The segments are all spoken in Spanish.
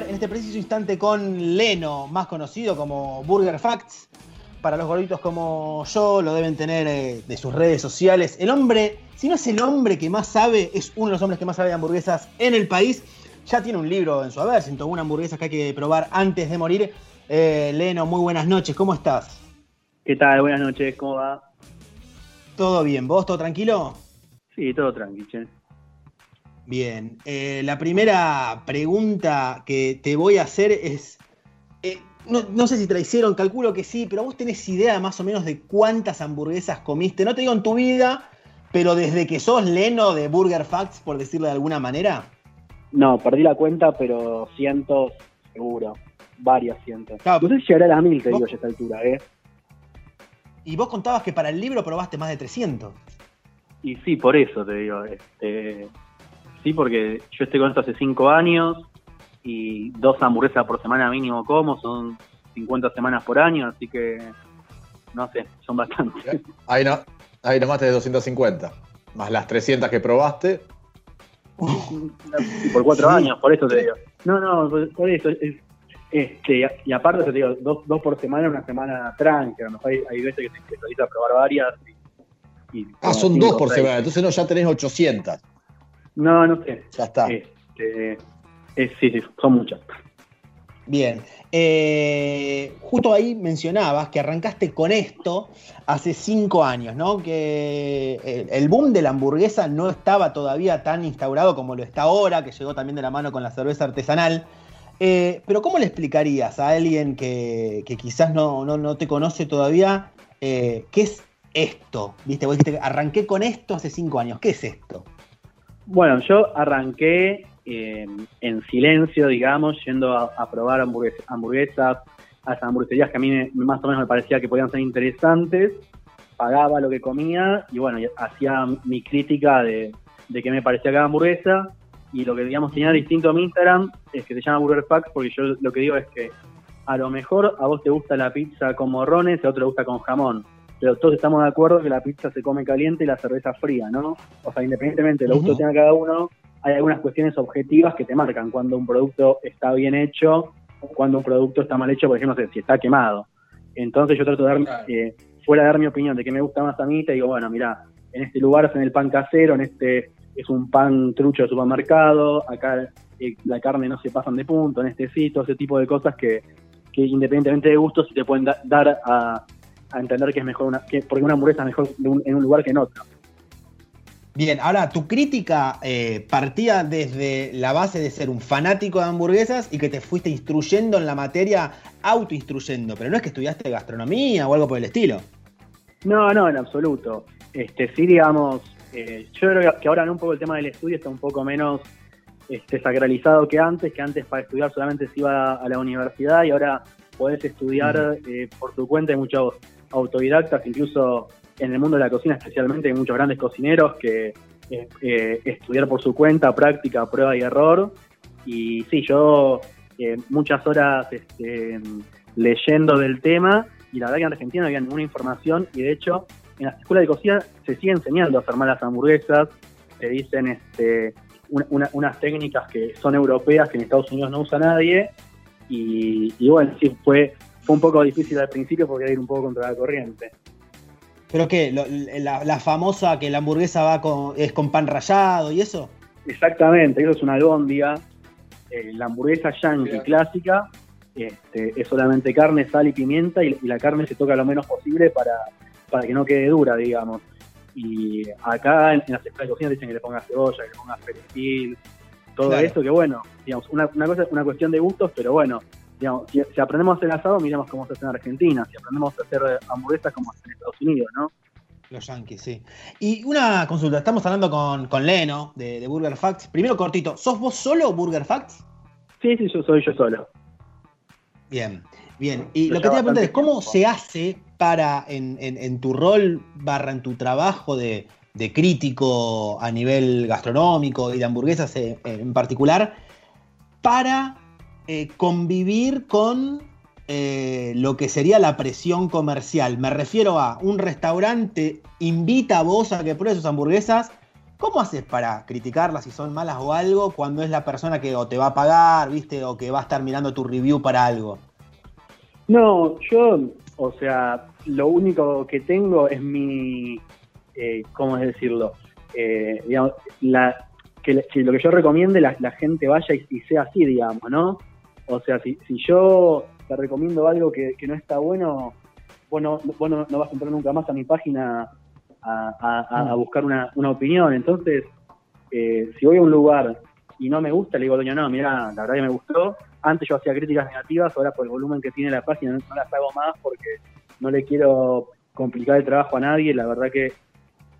Hablar en este preciso instante con Leno, más conocido como Burger Facts. Para los gorditos como yo, lo deben tener eh, de sus redes sociales. El hombre, si no es el hombre que más sabe, es uno de los hombres que más sabe de hamburguesas en el país. Ya tiene un libro en su haber, 101 hamburguesas que hay que probar antes de morir. Eh, Leno, muy buenas noches, ¿cómo estás? ¿Qué tal? Buenas noches, ¿cómo va? ¿Todo bien? ¿Vos todo tranquilo? Sí, todo tranquilo. Bien, eh, la primera pregunta que te voy a hacer es, eh, no, no sé si te la hicieron, calculo que sí, pero vos tenés idea más o menos de cuántas hamburguesas comiste, no te digo en tu vida, pero desde que sos Leno de Burger Facts, por decirlo de alguna manera. No, perdí la cuenta, pero cientos, seguro. Varios cientos. Claro, no sé si llegará a las mil, te vos- digo, ya a esta altura, ¿eh? Y vos contabas que para el libro probaste más de 300. Y sí, por eso te digo. Este, sí, porque yo estoy con esto hace cinco años y dos hamburguesas por semana mínimo como, son 50 semanas por año, así que no sé, son bastantes. Ahí, no, ahí nomás tenés 250. Más las 300 que probaste. Por cuatro Sí. años, por eso te digo. No, no, por, eso. es- este, y aparte te digo, dos, dos por semana, una semana tranqui. A lo mejor hay, hay veces que te especializas a probar varias. Y, y Ah, son dos por seis. semana. Entonces no, ya tenés 800. No, no sé. Ya está. Este, es- sí, sí, son muchas. Bien, eh, justo ahí mencionabas que arrancaste con esto hace cinco años, ¿no? Que el, boom de la hamburguesa no estaba todavía tan instaurado como lo está ahora, que llegó también de la mano con la cerveza artesanal. Eh, pero ¿cómo le explicarías a alguien que, que quizás no, no, no te conoce todavía eh, qué es esto? Viste, vos dijiste, arranqué con esto hace cinco años. ¿Qué es esto? Bueno, yo arranqué eh, en silencio, digamos, yendo a, probar hamburgues- hamburguesas, a esas hamburgueserías que a mí me- más o menos me parecía que podían ser interesantes, pagaba lo que comía y bueno, hacía mi crítica de, de qué me parecía cada hamburguesa. Y lo que digamos tenía distinto a mi Instagram es que se llama Burger Facts porque yo lo que digo es que a lo mejor a vos te gusta la pizza con morrones a otro te gusta con jamón, pero todos estamos de acuerdo que la pizza se come caliente y la cerveza fría, ¿no? O sea, independientemente de lo gusto que tenga cada uno, hay algunas cuestiones objetivas que te marcan cuando un producto está bien hecho o cuando un producto está mal hecho, por ejemplo, no sé, si está quemado. Entonces yo trato de dar, eh, fuera de dar mi opinión de qué me gusta más a mí, te digo, bueno, mira, en este lugar hacen el pan casero, en este es un pan trucho de supermercado, acá eh, la carne no se pasan de punto, en este sí, todo ese tipo de cosas que, que independientemente de gustos te pueden da- dar a, a entender que es mejor una, que, porque una hamburguesa es mejor un- en un lugar que en otro. Bien, ahora tu crítica eh, partía desde la base de ser un fanático de hamburguesas y que te fuiste instruyendo en la materia, autoinstruyendo, pero no es que estudiaste gastronomía o algo por el estilo. No, no, en absoluto. Este, sí, digamos, eh, yo creo que ahora en un poco el tema del estudio está un poco menos este, sacralizado que antes, que antes para estudiar solamente se iba a la universidad y ahora podés estudiar eh, por tu cuenta. Hay muchos autodidactas, incluso en el mundo de la cocina especialmente, hay muchos grandes cocineros que eh, eh, estudiar por su cuenta, práctica, prueba y error. Y sí, yo eh, muchas horas este, leyendo del tema y la verdad que en Argentina no había ninguna información y de hecho en las escuelas de cocina se sigue enseñando a hacer malas hamburguesas, te dicen este, una- una- unas técnicas que son europeas que en Estados Unidos no usa nadie y, y bueno, sí, fue, fue un poco difícil al principio porque era ir un poco contra la corriente. ¿Pero qué? Lo- la, la famosa que la hamburguesa va con, es con pan rallado y eso? Exactamente, eso es una albóndiga. Eh, la hamburguesa yankee clásica este, es solamente carne, sal y pimienta y, y la carne se toca lo menos posible para, para que no quede dura, digamos. Y acá en, en las escuelas de cocina dicen que le pongas cebolla, que le pongas perejil, todo Claro. eso, que bueno, digamos, una, una cosa una cuestión de gustos, pero bueno, digamos, si, si aprendemos a hacer asado, miremos cómo se hace en Argentina, si aprendemos a hacer hamburguesas como en Estados Unidos, ¿no? Los yankees, sí. Y una consulta, estamos hablando con, con Leno de, de Burger Facts. Primero cortito, ¿sos vos solo Burger Facts? Sí, sí, yo soy yo solo. Bien, bien. Y lo que te voy a preguntar es, ¿cómo tiempo. se hace para, en, en- en tu rol, barra en tu trabajo de, de crítico a nivel gastronómico y de hamburguesas en, en particular, para eh, convivir con eh, lo que sería la presión comercial? Me refiero a un restaurante invita a vos a que pruebes sus hamburguesas, ¿Cómo haces para criticarlas si son malas o algo cuando es la persona que o te va a pagar, viste, o que va a estar mirando tu review para algo? No, yo, o sea, lo único que tengo es mi, eh, ¿cómo es decirlo? Eh, digamos, la, que, lo que yo recomiende la, la gente vaya y, sea así, digamos, ¿no? O sea, si, si yo te recomiendo algo que, no está bueno, vos, no, no, vas a entrar nunca más a mi página a, mm. buscar una, opinión. Entonces, eh, si voy a un lugar y no me gusta, le digo, doña, no, mira, la verdad que me gustó. Antes yo hacía críticas negativas, ahora por el volumen que tiene la página no, las hago más porque no le quiero complicar el trabajo a nadie. La verdad que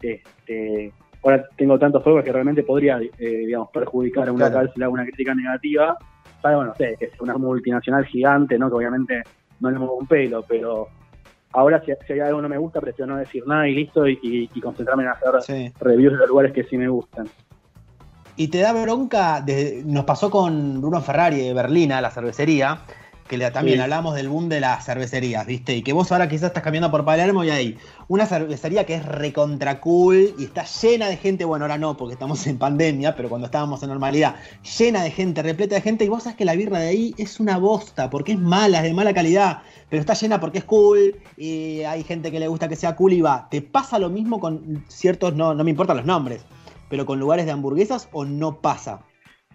este, ahora tengo tantos juegos que realmente podría, eh, digamos, perjudicar a un local si le hago una crítica negativa bueno, sé, que es una multinacional gigante, ¿no? Que obviamente no le muevo un pelo, pero ahora si, hay algo que no me gusta, prefiero no decir nada y listo y, concentrarme en hacer reviews de los lugares que sí me gustan. Y te da bronca, nos pasó con Bruno Ferrari de Berlina, la cervecería, que también hablamos del boom de las cervecerías, ¿viste? Y que vos ahora quizás estás cambiando por Palermo y hay una cervecería que es recontra cool y está llena de gente, bueno, ahora no, porque estamos en pandemia, pero cuando estábamos en normalidad, llena de gente, repleta de gente, y vos sabés que la birra de ahí es una bosta, porque es mala, es de mala calidad, pero está llena porque es cool, y hay gente que le gusta que sea cool y va. ¿Te pasa lo mismo con ciertos, no, no me importan los nombres, pero con lugares de hamburguesas o no pasa?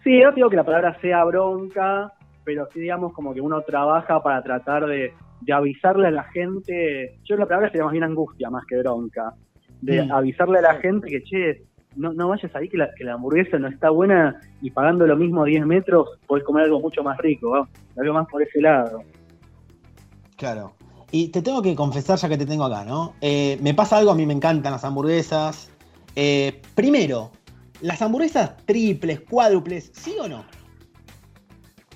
Sí, yo digo que la palabra sea bronca, pero sí digamos como que uno trabaja para tratar de, avisarle a la gente, yo la palabra sería más bien angustia más que bronca, de mm. avisarle a la gente que, che, no, no vayas ahí que la, que la hamburguesa no está buena y pagando lo mismo 10 metros podés comer algo mucho más rico, ¿no? algo más por ese lado. Claro. Y te tengo que confesar, ya que te tengo acá, ¿no? Eh, me pasa algo, a mí me encantan las hamburguesas. Eh, primero, ¿las hamburguesas triples, cuádruples, sí o no?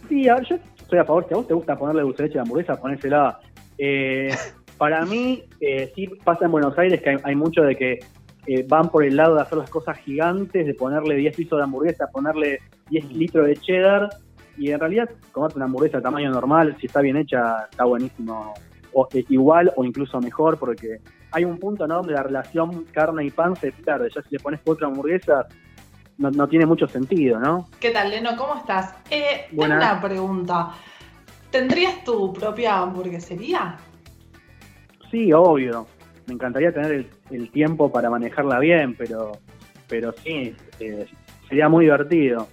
Sí, a ver, yo estoy a favor. Si a vos te gusta ponerle dulce de leche a la hamburguesa, ponésela. Eh, para mí, eh, sí pasa en Buenos Aires que hay, mucho de que eh, van por el lado de hacer las cosas gigantes, de ponerle 10 pisos de hamburguesa, ponerle 10 litros de cheddar. Y en realidad, comerte una hamburguesa de tamaño normal, si está bien hecha, está buenísimo. O, eh, igual o incluso mejor, porque hay un punto ¿no? donde la relación carne y pan se pierde. Ya si le pones otra hamburguesa, no, tiene mucho sentido, ¿no? ¿Qué tal, Leno? ¿Cómo estás? Eh, tengo una pregunta. ¿Tendrías tu propia hamburguesería? Sí, obvio. Me encantaría tener el, tiempo para manejarla bien, pero, pero sí, eh, sería muy divertido.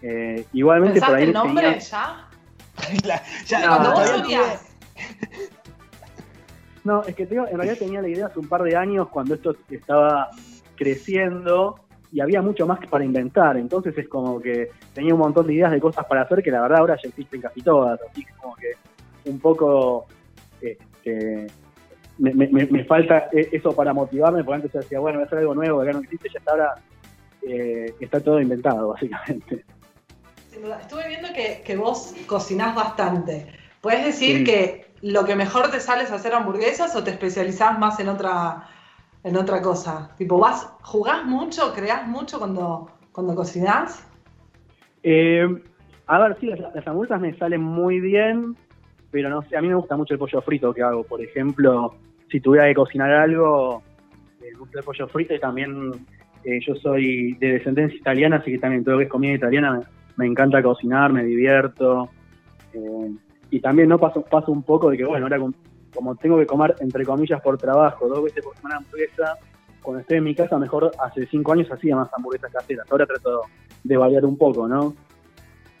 Eh, igualmente por ahí el nombre ya? ya no, no, es que tengo, en realidad tenía la idea hace un par de años cuando esto estaba creciendo y había mucho más para inventar. Entonces es como que tenía un montón de ideas de cosas para hacer que la verdad ahora ya existen casi todas. Así que como que un poco este, me, falta e, eso para motivarme, porque antes decía, bueno, voy a hacer algo nuevo, acá no existe, ya está ahora eh, está todo inventado, básicamente. Estuve viendo que, vos cocinás bastante. ¿Puedes decir que lo que mejor te sale es hacer hamburguesas o te especializás más en otra en otra cosa? Tipo, vas, ¿jugás mucho, creás mucho cuando, cuando cocinás? Eh, a ver, sí, las, hamburguesas me salen muy bien, pero no sé, a mí me gusta mucho el pollo frito que hago. Por ejemplo, si tuviera que cocinar algo, me el pollo frito y también eh, yo soy de descendencia italiana, así que también todo lo que es comida italiana me, encanta cocinar, me divierto. Eh, y también no paso, paso un poco de que, bueno, ahora como tengo que comer, entre comillas, por trabajo, dos veces por semana hamburguesa, cuando estoy en mi casa, mejor hace cinco años hacía más hamburguesas caseras. Ahora trato de variar un poco, ¿no?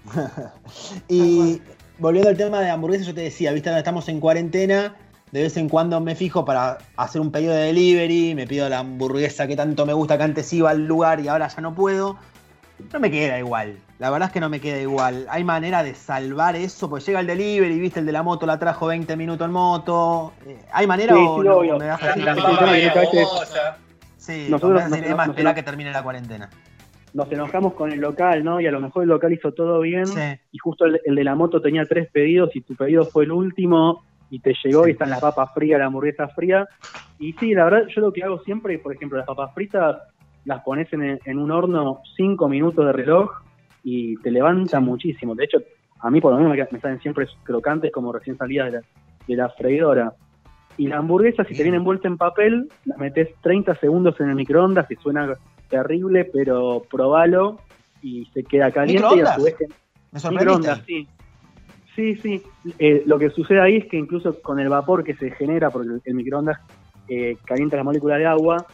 y volviendo al tema de hamburguesas, yo te decía, viste, estamos en cuarentena, de vez en cuando me fijo para hacer un pedido de delivery, me pido la hamburguesa que tanto me gusta, que antes iba al lugar y ahora ya no puedo. No me queda igual. La verdad es que no me queda igual. Hay manera de salvar eso, pues llega el delivery, viste, el de la moto la trajo 20 minutos en moto. Eh, ¿Hay manera o no, me das así? Sí, nosotros es más esperar que termine la cuarentena. Nos enojamos con el local, ¿no? Y a lo mejor el local hizo todo bien y justo el, de la moto tenía tres pedidos y tu pedido fue el último y te llegó y están las papas frías, la hamburguesa fría. Y sí, la verdad, yo lo que hago siempre, por ejemplo, las papas fritas las pones en, en un horno cinco minutos de reloj y te levanta muchísimo. De hecho, a mí por lo menos me, salen siempre crocantes como recién salidas de la, de la freidora. Y la hamburguesa, si te viene envuelta en papel, la metes 30 segundos en el microondas y suena terrible, pero probalo y se queda caliente y a su vez que- Me. Microondas, sí. Sí, sí. Eh, lo que sucede ahí es que incluso con el vapor que se genera, porque el, microondas eh, calienta la molécula de agua,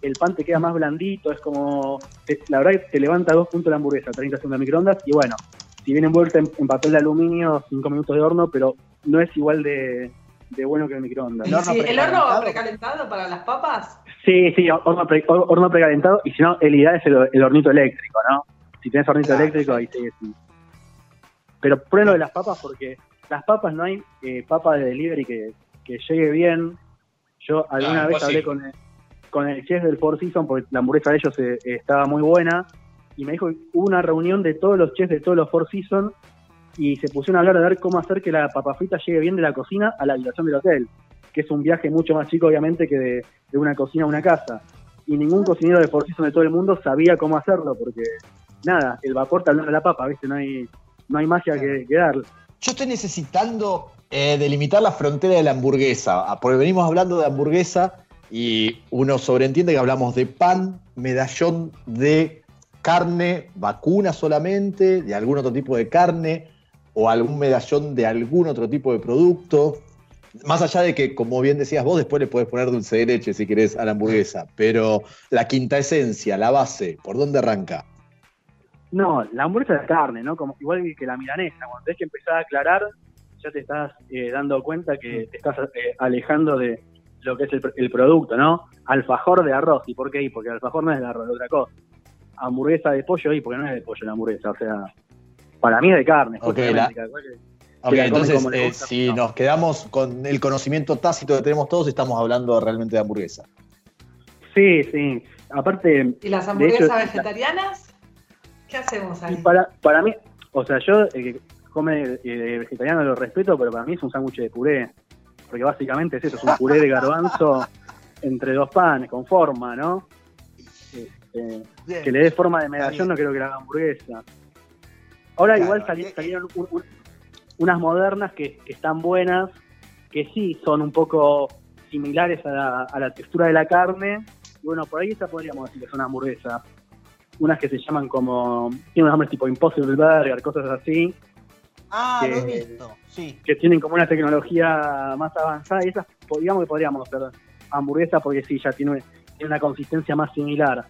el pan te queda más blandito, es como. te- la verdad que te levanta dos puntos la hamburguesa, 30 segundos de microondas, y bueno, si viene envuelta en, en papel de aluminio, 5 minutos de horno, pero no es igual de, de bueno que el microondas. ¿Y ¿El horno si ¿El horno precalentado? para las papas? Sí, sí, horno, pre- hor- horno precalentado, y si no, el ideal es el, el hornito eléctrico, ¿no? Si tenés hornito Claro, eléctrico, ahí sí, sí. Pero prueba lo de las papas porque las papas no hay eh, papa de delivery que, que llegue bien. Yo alguna No, vez hablé con el, con el chef del Four Seasons porque la hamburguesa de ellos eh, estaba muy buena y me dijo que hubo una reunión de todos los chefs de todos los Four Seasons y se pusieron a hablar de ver cómo hacer que la papa frita llegue bien de la cocina a la habitación del hotel, que es un viaje mucho más chico obviamente que de, de una cocina a una casa. Y ningún cocinero de Four Seasons de todo el mundo sabía cómo hacerlo porque nada, el vapor te de la papa, ¿viste? No hay, no hay magia que, que darle. Yo estoy necesitando eh, delimitar la frontera de la hamburguesa, ah, porque venimos hablando de hamburguesa y uno sobreentiende que hablamos de pan, medallón de carne, vacuna solamente, de algún otro tipo de carne, o algún medallón de algún otro tipo de producto. Más allá de que, como bien decías vos, después le puedes poner dulce de leche si querés a la hamburguesa, pero la quinta esencia, la base, ¿por dónde arranca? No, la hamburguesa de carne, ¿no? Como, igual que la milanesa, cuando tenés que empezar a aclarar, ya te estás eh, dando cuenta que te estás eh, alejando de lo que es el, el producto, ¿no? Alfajor de arroz, ¿y por qué? Y porque el alfajor no es de arroz, es otra cosa. Hamburguesa de pollo, ¿y porque no es de pollo la hamburguesa? O sea, para mí es de carne. Ok, la- que- entonces, eh, gusta, si no. nos quedamos con el conocimiento tácito que tenemos todos, estamos hablando realmente de hamburguesa. Sí, sí. Aparte, ¿Y las De hamburguesas hecho, vegetarianas? ¿Qué hacemos ahí? Y para, para mí, o sea, yo el que come eh, vegetariano lo respeto, pero para mí es un sándwich de puré. Porque básicamente es eso, es un puré de garbanzo entre dos panes, con forma, ¿no? Este, que le dé forma de medallón, no creo que la haga hamburguesa. Ahora Claro, igual eh, salieron un- un- unas modernas que, que están buenas, que sí son un poco similares a la, a la textura de la carne. Y bueno, por ahí esa podríamos decir que son hamburguesas. Unas que se llaman como, tienen unos nombres tipo Impossible Burger, cosas así, Ah, que- lo he visto. Sí. que tienen como una tecnología más avanzada y esas digamos que podríamos hacer hamburguesas porque sí, ya tiene, tiene una consistencia más similar.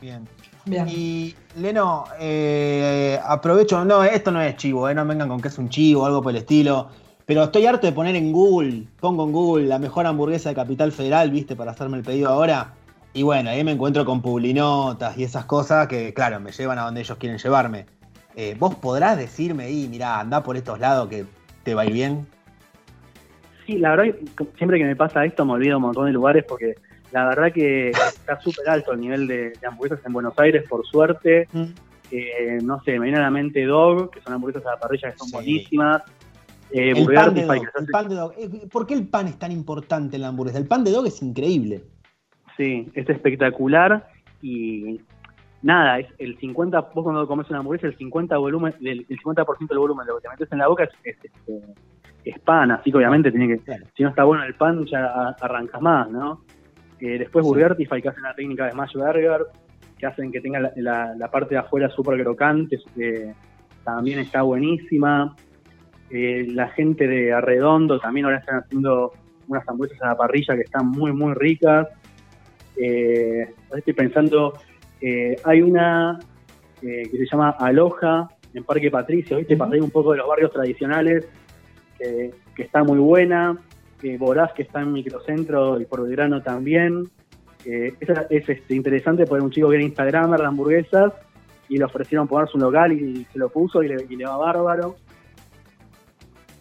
Bien. Bien. Y Leno, eh, aprovecho, no, esto no es chivo, eh, no vengan con que es un chivo o algo por el estilo, pero estoy harto de poner en Google, pongo en Google la mejor hamburguesa de Capital Federal, viste, para hacerme el pedido ahora, y bueno, ahí me encuentro con publinotas y esas cosas que, claro, me llevan a donde ellos quieren llevarme. Eh, ¿Vos podrás decirme ahí, mirá, anda por estos lados que te va a ir bien? Sí, la verdad siempre que me pasa esto me olvido un montón de lugares porque la verdad que está súper alto el nivel de, de hamburguesas en Buenos Aires, por suerte. Eh, no sé, me viene a la mente Dog, que son hamburguesas a la parrilla que son Sí. buenísimas. Eh, El Burger pan de dog, que se el hace- pan de dog. ¿Por qué el pan es tan importante en la hamburguesa? El pan de dog es increíble. Sí, es espectacular y nada, es el 50, vos cuando comes una hamburguesa, el 50 volumen, del, el 50% del volumen de lo que te metes en la boca es, es, este, es pan, así que obviamente tiene que, Claro. si no está bueno el pan, ya arrancas más, ¿no? Eh, después Sí. Burgertify, que hacen la técnica de Smash Burger, que hacen que tenga la, la- la parte de afuera súper crocante, eh, también está buenísima. Eh, la gente de Arredondo también ahora están haciendo unas hamburguesas a la parrilla que están muy, muy ricas. Eh, estoy pensando, eh, hay una eh, que se llama Aloja en Parque Patricio, ¿viste? Pasé un poco de los barrios tradicionales, que, que está muy buena. Eh, Voraz, que está en Microcentro y por Belgrano también. Eh, esa es este, interesante porque un chico que era Instagramer de hamburguesas y le ofrecieron ponerse un local y se lo puso y le, y le va bárbaro.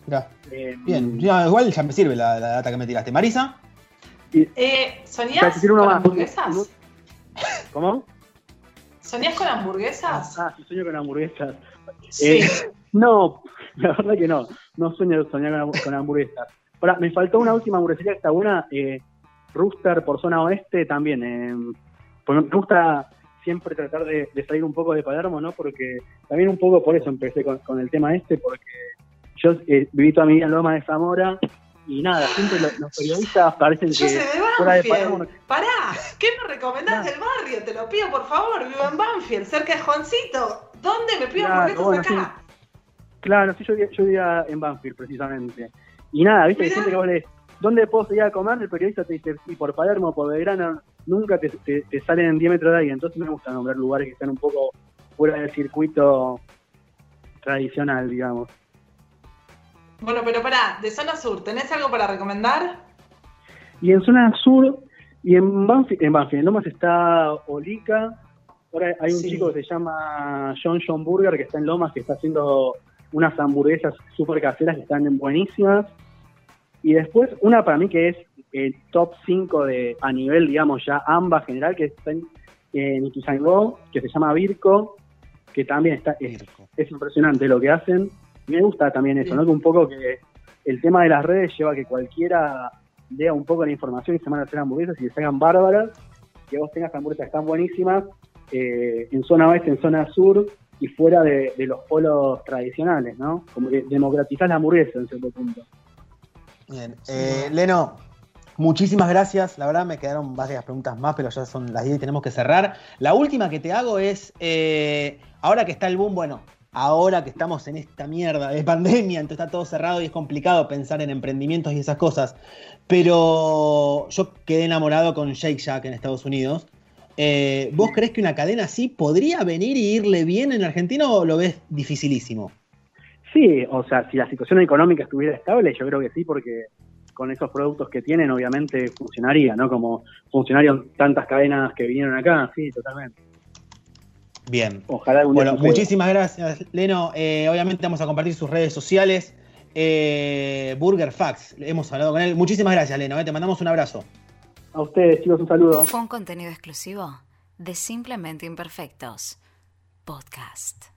Mirá, Eh, Bien, Ya, igual ya me sirve la, la data que me tiraste. Marisa, Eh, Ya, ¿Soñás con hamburguesas? ¿Cómo? ¿Soñás con hamburguesas? Ah, sí, sueño con hamburguesas. Sí. Eh, no, la verdad que no. No sueño soñar con, hamburguesas. Ahora, me faltó una última hamburguesería que está buena. Eh, Rooster por zona oeste también. eh, me gusta siempre tratar de, de salir un poco de Palermo, ¿no? Porque también un poco por eso empecé con, con el tema este, porque yo eh, viví toda mi vida en Loma de Zamora y nada, siempre los, periodistas parecen Yo que sé de de Banfield. Palermo Pará, ¿qué me recomendás del barrio? Te lo pido, por favor. Vivo en Banfield, cerca de Juancito. ¿Dónde me pido hamburguesas bueno, acá? Claro, sí, yo, vivía- yo vivía en Banfield precisamente. Y nada, viste, hay Mirá. gente que vos le ¿dónde puedo salir a comer? El periodista te dice, sí, por Palermo, por Belgrano, nunca te, te- te salen en diámetro de ahí. Entonces me gusta nombrar lugares que están un poco fuera del circuito tradicional, digamos. Bueno, pero pará, de zona sur, ¿tenés algo para recomendar? Y en zona sur, y en Banfield, en Banfield, en Lomas está Olica. Ahora hay un Sí. chico que se llama John John Burger que está en Lomas, que está haciendo unas hamburguesas súper caseras que están buenísimas. Y después, una para mí que es el top 5 de, a nivel, digamos, ya AMBA general, que está en, en Ituzaingó, que se llama Virco, que también está, es, es impresionante lo que hacen. Me gusta también eso. ¿no? Que un poco que el tema de las redes lleva a que cualquiera lea un poco la información y se van a hacer hamburguesas y les hagan bárbaras, que vos tengas hamburguesas tan buenísimas eh, en zona oeste, en zona sur y fuera de, de los polos tradicionales, ¿no? Como que democratizás la hamburguesa en cierto punto. Bien. Eh, Leno, muchísimas gracias. La verdad me quedaron varias preguntas más, pero ya son las 10 y tenemos que cerrar. La última que te hago es, eh, ahora que está el boom, bueno, ahora que estamos en esta mierda de pandemia, entonces está todo cerrado y es complicado pensar en emprendimientos y esas cosas, pero yo quedé enamorado con Shake Shack en Estados Unidos. Eh, ¿Vos crees que una cadena así podría venir y irle bien en Argentina o lo ves dificilísimo? Sí, o sea, si la situación económica estuviera estable, yo creo que sí, porque con esos productos que tienen, obviamente funcionaría, ¿no? Como funcionaron tantas cadenas que vinieron acá, sí, totalmente. Bien. Ojalá Bueno, muchísimas gracias, Leno. Eh, obviamente vamos a compartir sus redes sociales. Eh, Burger Fax, hemos hablado con él. Muchísimas gracias, Leno. eh, Te mandamos un abrazo. A ustedes, chicos, un saludo. Fue un contenido exclusivo de Simplemente Imperfectos. Podcast.